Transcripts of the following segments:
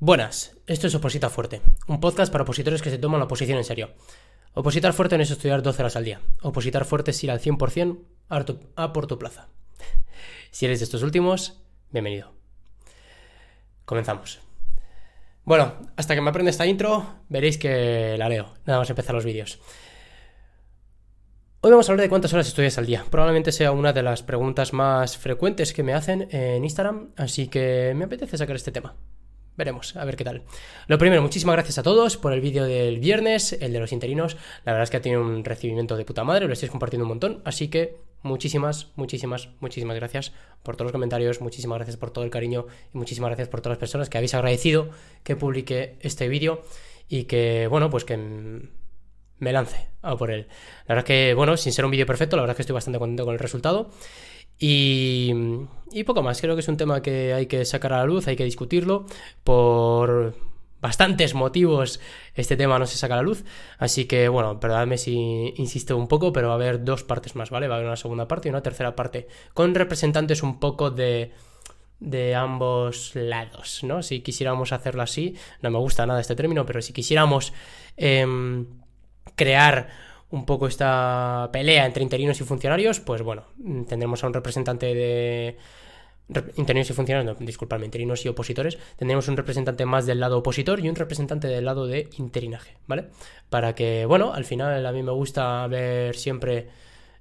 Buenas, esto es Oposita Fuerte, un podcast para opositores que se toman la oposición en serio. Opositar fuerte no es estudiar 12 horas al día. Opositar fuerte es ir al 100% a, por tu plaza. Si eres de estos últimos, bienvenido. Comenzamos. Bueno, hasta que me aprenda esta intro, veréis que la leo. Nada más empezar los vídeos. Hoy vamos a hablar de cuántas horas estudias al día. Probablemente sea una de las preguntas más frecuentes que me hacen en Instagram, así que me apetece sacar este tema. Veremos, a ver qué tal. Lo primero, muchísimas gracias a todos por el vídeo del viernes, el de los interinos. La verdad es que ha tenido un recibimiento de puta madre, lo estáis compartiendo un montón. Así que muchísimas, muchísimas, muchísimas gracias por todos los comentarios, muchísimas gracias por todo el cariño y muchísimas gracias por todas las personas que habéis agradecido que publique este vídeo y que, bueno, pues que me lance a por él. La verdad es que, bueno, sin ser un vídeo perfecto, la verdad es que estoy bastante contento con el resultado. Y, y poco más, creo que es un tema que hay que sacar a la luz, hay que discutirlo. Por bastantes motivos este tema no se saca a la luz. Así que, bueno, perdonadme si insisto un poco, pero va a haber dos partes más, ¿vale? Va a haber una segunda parte y una tercera parte, con representantes un poco de de ambos lados, ¿no? Si quisiéramos hacerlo así, no me gusta nada este término, pero si quisiéramos em, crear un poco esta pelea entre interinos y funcionarios, pues bueno, tendremos a un representante de interinos y funcionarios, no, disculpadme, interinos y opositores, tendremos un representante más del lado opositor y un representante del lado de interinaje, ¿vale? Para que, bueno, al final a mí me gusta ver siempre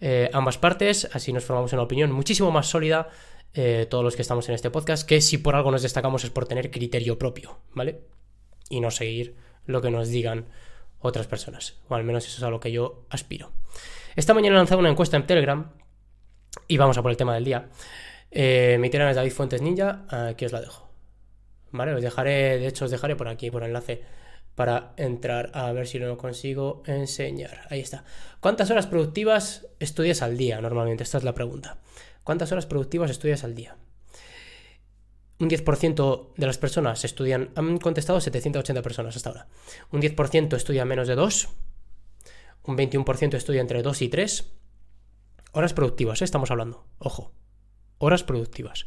eh, ambas partes, así nos formamos una opinión muchísimo más sólida eh, todos los que estamos en este podcast, que si por algo nos destacamos es por tener criterio propio, ¿vale? Y no seguir lo que nos digan otras personas. O al menos eso es a lo que yo aspiro. Esta mañana he lanzado una encuesta en Telegram y vamos a por el tema del día. Eh, mi Telegram es David Fuentes Ninja, aquí os la dejo. Vale, os dejaré, de hecho os dejaré por aquí, por enlace, para entrar a ver si lo consigo enseñar. Ahí está. ¿Cuántas horas productivas estudias al día normalmente? Esta es la pregunta. ¿Cuántas horas productivas estudias al día? Un 10% de las personas estudian, han contestado 780 personas hasta ahora. Un 10% estudia menos de 2. Un 21% estudia entre 2 y 3. Horas productivas, ¿eh? estamos hablando. Ojo. Horas productivas.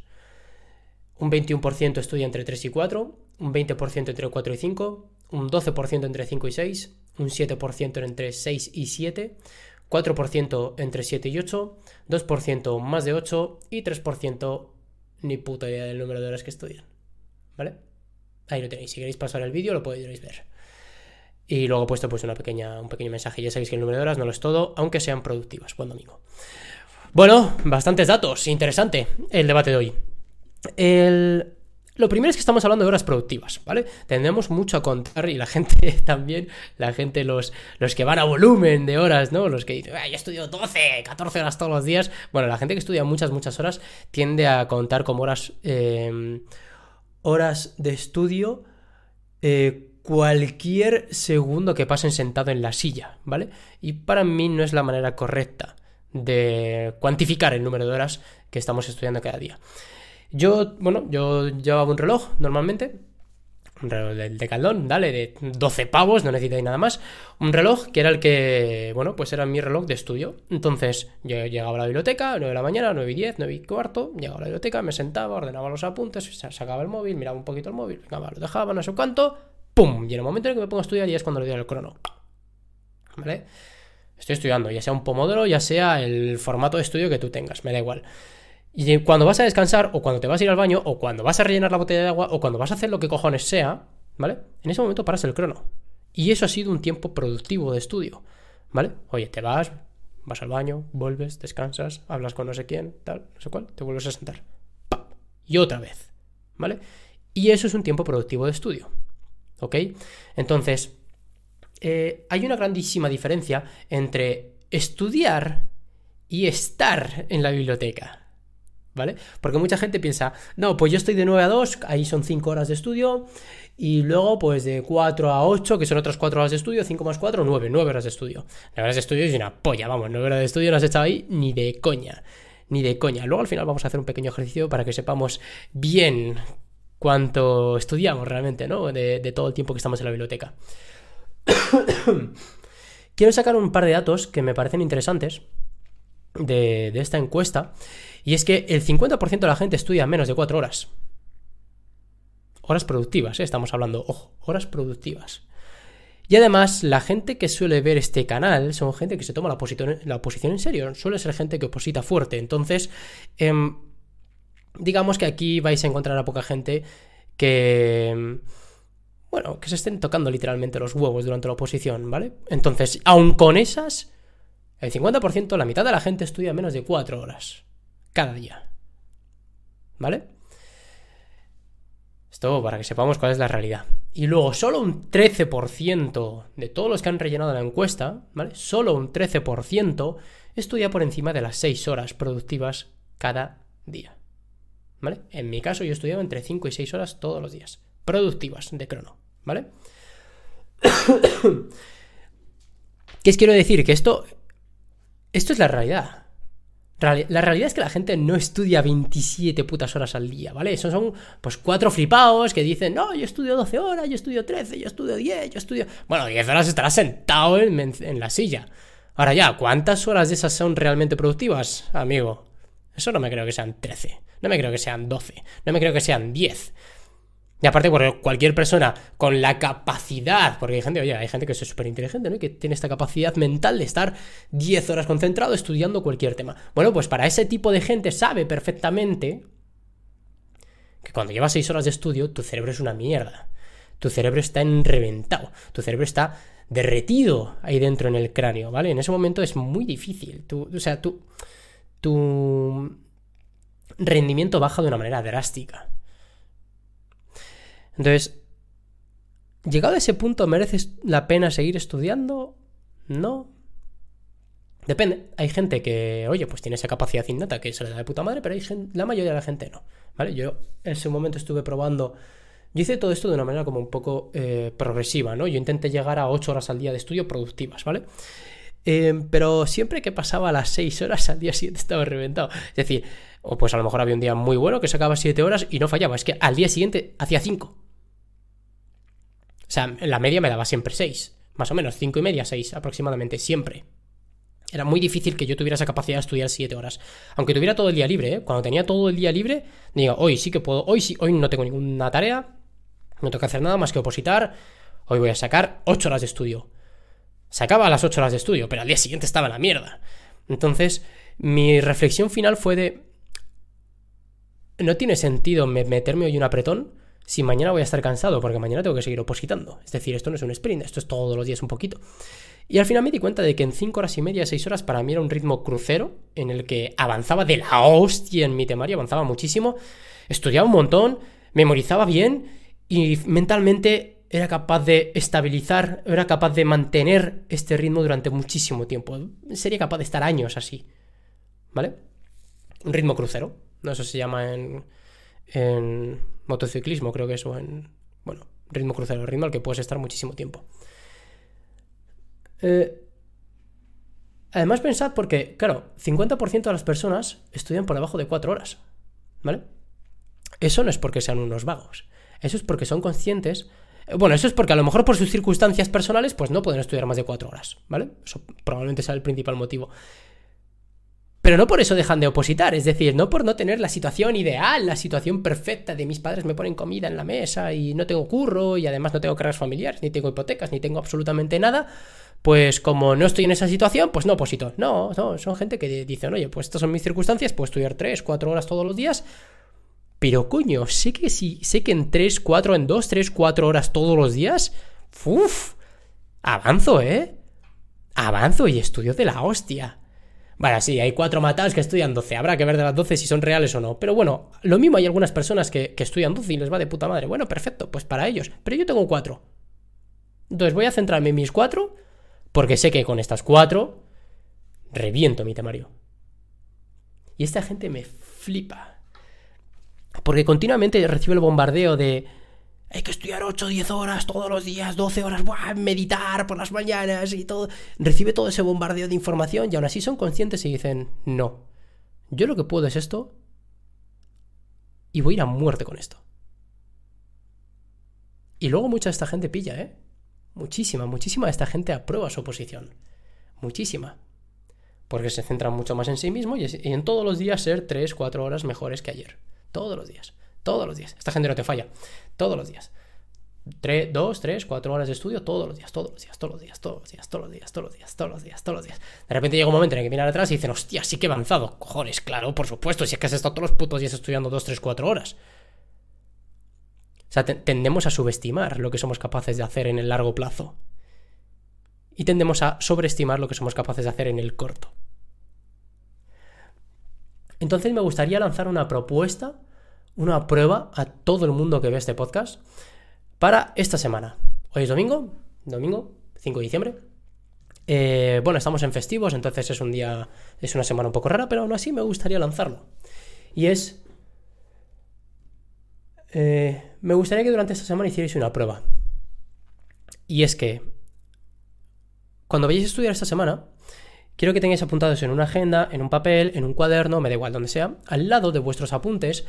Un 21% estudia entre 3 y 4. Un 20% entre 4 y 5. Un 12% entre 5 y 6. Un 7% entre 6 y 7. 4% entre 7 y 8. 2% más de 8. Y 3% ni puta idea del número de horas que estudian. ¿Vale? Ahí lo tenéis. Si queréis pasar el vídeo, lo podéis ver. Y luego he puesto pues una pequeña, un pequeño mensaje. Ya sabéis que el número de horas no lo es todo, aunque sean productivas. Buen domingo. Bueno, bastantes datos. Interesante el debate de hoy. El, lo primero es que estamos hablando de horas productivas, ¿vale? Tendremos mucho a contar y la gente también, la gente, los, los que van a volumen de horas, ¿no? Los que dicen, yo estudio 12, 14 horas todos los días. Bueno, la gente que estudia muchas, muchas horas tiende a contar como horas, em, horas de estudio eh, cualquier segundo que pasen sentado en la silla, ¿vale? Y para mí no es la manera correcta de cuantificar el número de horas que estamos estudiando cada día. Yo, bueno, yo llevaba un reloj normalmente. Un reloj de caldón, dale, de 12 pavos, no necesitáis nada más. Un reloj que era el que, bueno, pues era mi reloj de estudio. Entonces, yo llegaba a la biblioteca, 9 de la mañana, 9 y 10, 9 y cuarto, llegaba a la biblioteca, me sentaba, ordenaba los apuntes, sacaba el móvil, miraba un poquito el móvil, lo dejaba, no sé cuánto, ¡pum! Y en el momento en el que me pongo a estudiar ya es cuando le doy el crono. ¿Vale? Estoy estudiando, ya sea un pomodoro, ya sea el formato de estudio que tú tengas, me da igual. Y cuando vas a descansar, o cuando te vas a ir al baño, o cuando vas a rellenar la botella de agua, o cuando vas a hacer lo que cojones sea, ¿vale? En ese momento paras el crono. Y eso ha sido un tiempo productivo de estudio, ¿vale? Oye, te vas, vas al baño, vuelves, descansas, hablas con no sé quién, tal, no sé cuál, te vuelves a sentar. ¡Pam! Y otra vez, ¿vale? Y eso es un tiempo productivo de estudio, ¿ok? Entonces, eh, hay una grandísima diferencia entre estudiar y estar en la biblioteca. ¿Vale? Porque mucha gente piensa, no, pues yo estoy de 9 a 2, ahí son 5 horas de estudio, y luego pues de 4 a 8, que son otras 4 horas de estudio, 5 más 4, 9, 9 horas de estudio. 9 horas de estudio es una polla, vamos, 9 horas de estudio no has echado ahí ni de coña, ni de coña. Luego al final vamos a hacer un pequeño ejercicio para que sepamos bien cuánto estudiamos realmente, ¿no? De, de todo el tiempo que estamos en la biblioteca. Quiero sacar un par de datos que me parecen interesantes de, de esta encuesta y es que el 50% de la gente estudia menos de 4 horas. Horas productivas, ¿eh? estamos hablando, ojo, horas productivas. Y además, la gente que suele ver este canal son gente que se toma la, oposición, en serio, suele ser gente que oposita fuerte. Entonces, em, digamos que aquí vais a encontrar a poca gente que... Em, bueno, que se estén tocando literalmente los huevos durante la oposición, ¿vale? Entonces, aun con esas, el 50%, la mitad de la gente estudia menos de 4 horas cada día. ¿Vale? Esto para que sepamos cuál es la realidad. Y luego, solo un 13% de todos los que han rellenado la encuesta, ¿vale? Solo un 13% estudia por encima de las 6 horas productivas cada día. ¿Vale? En mi caso, yo estudiaba entre 5 y 6 horas todos los días. Productivas de crono. ¿Vale? ¿Qué os quiero decir? Que esto. Esto es la realidad. La realidad es que la gente no estudia 27 putas horas al día, ¿vale? Esos son pues cuatro flipados que dicen, no, yo estudio 12 horas, yo estudio 13, yo estudio 10, yo estudio... Bueno, 10 horas estarás sentado en, en la silla. Ahora ya, ¿cuántas horas de esas son realmente productivas, amigo? Eso no me creo que sean 13, no me creo que sean 12, no me creo que sean 10. Y aparte, cualquier persona con la capacidad, porque hay gente, oye, hay gente que es súper inteligente, ¿no? Y que tiene esta capacidad mental de estar 10 horas concentrado estudiando cualquier tema. Bueno, pues para ese tipo de gente sabe perfectamente que cuando llevas 6 horas de estudio, tu cerebro es una mierda. Tu cerebro está enreventado. Tu cerebro está derretido ahí dentro en el cráneo, ¿vale? En ese momento es muy difícil. o sea, tu, tu rendimiento baja de una manera drástica. Entonces, llegado a ese punto, ¿merece la pena seguir estudiando? No. Depende. Hay gente que, oye, pues tiene esa capacidad innata que se le da de puta madre, pero hay la mayoría de la gente no. ¿Vale? Yo en ese momento estuve probando. Yo hice todo esto de una manera como un poco eh, progresiva, ¿no? Yo intenté llegar a 8 horas al día de estudio productivas, ¿vale? Eh, pero siempre que pasaba las 6 horas al día siguiente estaba reventado. Es decir, o pues a lo mejor había un día muy bueno que sacaba 7 horas y no fallaba. Es que al día siguiente hacía 5. O sea, la media me daba siempre 6, más o menos, 5 y media, 6 aproximadamente, siempre. Era muy difícil que yo tuviera esa capacidad de estudiar 7 horas. Aunque tuviera todo el día libre, ¿eh? Cuando tenía todo el día libre, digo, hoy sí que puedo, hoy sí, hoy no tengo ninguna tarea, no tengo que hacer nada más que opositar, hoy voy a sacar 8 horas de estudio. Sacaba las 8 horas de estudio, pero al día siguiente estaba en la mierda. Entonces, mi reflexión final fue de... No tiene sentido meterme hoy un apretón si mañana voy a estar cansado, porque mañana tengo que seguir opositando. Es decir, esto no es un sprint, esto es todos los días un poquito. Y al final me di cuenta de que en 5 horas y media, 6 horas, para mí era un ritmo crucero, en el que avanzaba de la hostia en mi temario, avanzaba muchísimo, estudiaba un montón, memorizaba bien y mentalmente era capaz de estabilizar, era capaz de mantener este ritmo durante muchísimo tiempo. Sería capaz de estar años así. ¿Vale? Un ritmo crucero. No, eso se llama en, en motociclismo, creo que eso, en, bueno, ritmo crucero, ritmo al que puedes estar muchísimo tiempo. Eh, además, pensad porque, claro, 50% de las personas estudian por debajo de 4 horas, ¿vale? Eso no es porque sean unos vagos, eso es porque son conscientes. Bueno, eso es porque a lo mejor por sus circunstancias personales, pues no pueden estudiar más de 4 horas, ¿vale? Eso probablemente sea el principal motivo. Pero no por eso dejan de opositar, es decir, no por no tener la situación ideal, la situación perfecta de mis padres me ponen comida en la mesa y no tengo curro y además no tengo cargas familiares, ni tengo hipotecas, ni tengo absolutamente nada, pues como no estoy en esa situación, pues no oposito. No, no, son gente que dicen, oye, pues estas son mis circunstancias, puedo estudiar 3, 4 horas todos los días, pero coño, sé que si, sé que en 3, 4, en 2, 3, 4 horas todos los días, uff, avanzo, ¿eh? Avanzo y estudio de la hostia. Vale, sí, hay cuatro matados que estudian 12. Habrá que ver de las 12 si son reales o no. Pero bueno, lo mismo hay algunas personas que, estudian 12 y les va de puta madre. Bueno, perfecto, pues para ellos. Pero yo tengo cuatro. Entonces voy a centrarme en mis cuatro, porque sé que con estas cuatro reviento mi temario. Y esta gente me flipa. Porque continuamente recibe el bombardeo de hay que estudiar 8 o 10 horas todos los días, 12 horas, meditar por las mañanas y todo. Recibe todo ese bombardeo de información y aún así son conscientes y dicen, no, yo lo que puedo es esto y voy a ir a muerte con esto. Y luego mucha de esta gente pilla, ¿eh? Muchísima, muchísima de esta gente aprueba su oposición. Muchísima. Porque se centran mucho más en sí mismo y en todos los días ser 3, 4 horas mejores que ayer. Todos los días. Todos los días. Esta gente no te falla. Todos los días. Tres, dos, tres, cuatro horas de estudio todos los días, todos los días, todos los días, todos los días, todos los días, todos los días, todos los días, todos los días. De repente llega un momento en el que miran atrás y dicen, hostia, sí que he avanzado. Cojones, claro, por supuesto, si es que has estado todos los putos días estudiando dos, tres, cuatro horas. O sea, tendemos a subestimar lo que somos capaces de hacer en el largo plazo. Y tendemos a sobreestimar lo que somos capaces de hacer en el corto. Entonces me gustaría lanzar una propuesta, una prueba a todo el mundo que ve este podcast para esta semana. Hoy es domingo, domingo 5 de diciembre. Eh, bueno, estamos en festivos, entonces es un día, es una semana un poco rara, pero aún así me gustaría lanzarlo. Y es... Eh, me gustaría que durante esta semana hicierais una prueba. Y es que cuando vayáis a estudiar esta semana, quiero que tengáis apuntados en una agenda, en un papel, en un cuaderno, me da igual donde sea, al lado de vuestros apuntes,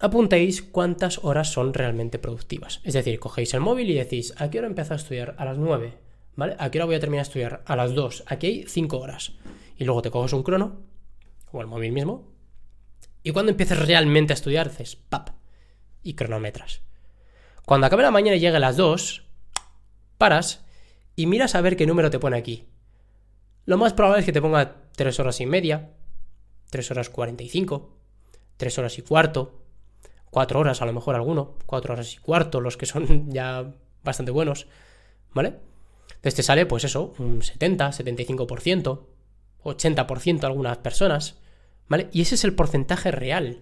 apuntéis cuántas horas son realmente productivas. Es decir, cogéis el móvil y decís, ¿a qué hora empiezo a estudiar? A las 9, ¿vale? ¿A qué hora voy a terminar de estudiar? A las 2. Aquí hay 5 horas. Y luego te coges un crono, o el móvil mismo, y cuando empieces realmente a estudiar, haces pap, y cronometras. Cuando acabe la mañana y llegue a las 2, paras y miras a ver qué número te pone aquí. Lo más probable es que te ponga 3 horas y media, 3 horas 45, 3 horas y cuarto, cuatro horas a lo mejor alguno, cuatro horas y cuarto, los que son ya bastante buenos, ¿vale? Entonces te sale, pues eso, un 70, 75%, 80% algunas personas, ¿vale? Y ese es el porcentaje real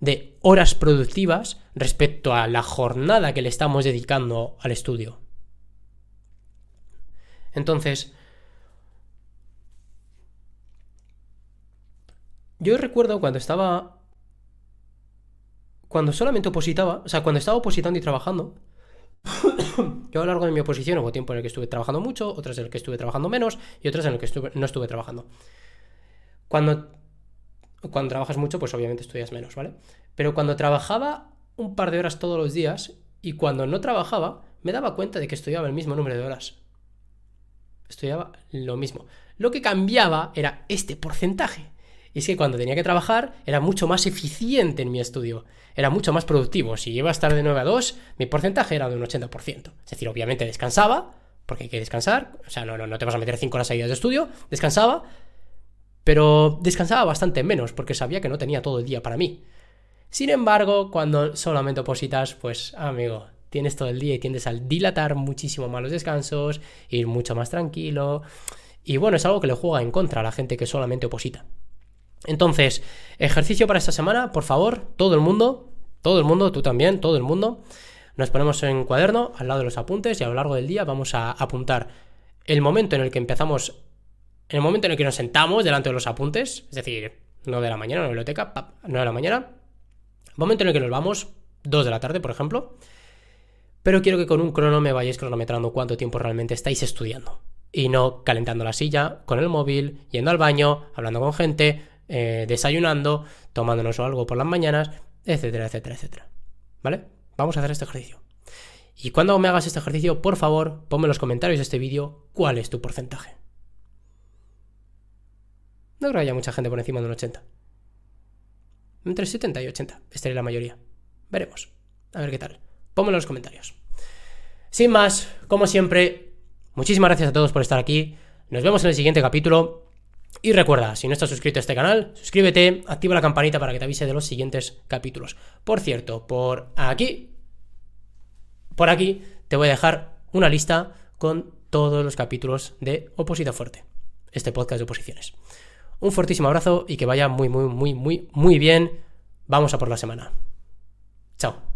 de horas productivas respecto a la jornada que le estamos dedicando al estudio. Entonces, yo recuerdo cuando estaba cuando solamente opositaba, o sea, cuando estaba opositando y trabajando, yo a lo largo de mi oposición hubo tiempo en el que estuve trabajando mucho, otras en el que estuve trabajando menos y otras en el que no estuve trabajando. Cuando, cuando trabajas mucho, pues obviamente estudias menos, ¿vale? Pero cuando trabajaba un par de horas todos los días y cuando no trabajaba, me daba cuenta de que estudiaba el mismo número de horas. Estudiaba lo mismo. Lo que cambiaba era este porcentaje. Y es que cuando tenía que trabajar era mucho más eficiente en mi estudio, era mucho más productivo. Si iba a estar de 9 a 2, mi porcentaje era de un 80%. Es decir, obviamente descansaba, porque hay que descansar, o sea, no, no, no te vas a meter 5 horas seguidas de estudio, descansaba, pero descansaba bastante menos, porque sabía que no tenía todo el día para mí. Sin embargo, cuando solamente opositas, pues amigo, tienes todo el día y tiendes al dilatar muchísimo más los descansos, ir mucho más tranquilo. Y bueno, es algo que le juega en contra a la gente que solamente oposita. Entonces, ejercicio para esta semana, por favor, todo el mundo, todo el mundo, tú también, todo el mundo, nos ponemos en cuaderno al lado de los apuntes y a lo largo del día vamos a apuntar el momento en el que empezamos, el momento en el que nos sentamos delante de los apuntes, es decir, no de la mañana en la biblioteca, no de la mañana, momento en el que nos vamos, 2 de la tarde, por ejemplo, pero quiero que con un crono me vayáis cronometrando cuánto tiempo realmente estáis estudiando. Y no calentando la silla con el móvil, yendo al baño, hablando con gente, eh, desayunando, tomándonos algo por las mañanas, etcétera, etcétera, etcétera. ¿Vale? Vamos a hacer este ejercicio. Y cuando me hagas este ejercicio, por favor, ponme en los comentarios de este vídeo cuál es tu porcentaje. No creo que haya mucha gente por encima de un 80. Entre 70 y 80 estaría la mayoría. Veremos. A ver qué tal. Ponme en los comentarios. Sin más, como siempre, muchísimas gracias a todos por estar aquí. Nos vemos en el siguiente capítulo. Y recuerda, si no estás suscrito a este canal, suscríbete, activa la campanita para que te avise de los siguientes capítulos. Por cierto, por aquí, por aquí, te voy a dejar una lista con todos los capítulos de Oposita Fuerte, este podcast de oposiciones. Un fortísimo abrazo y que vaya muy, muy, muy, muy, muy bien. Vamos a por la semana. Chao.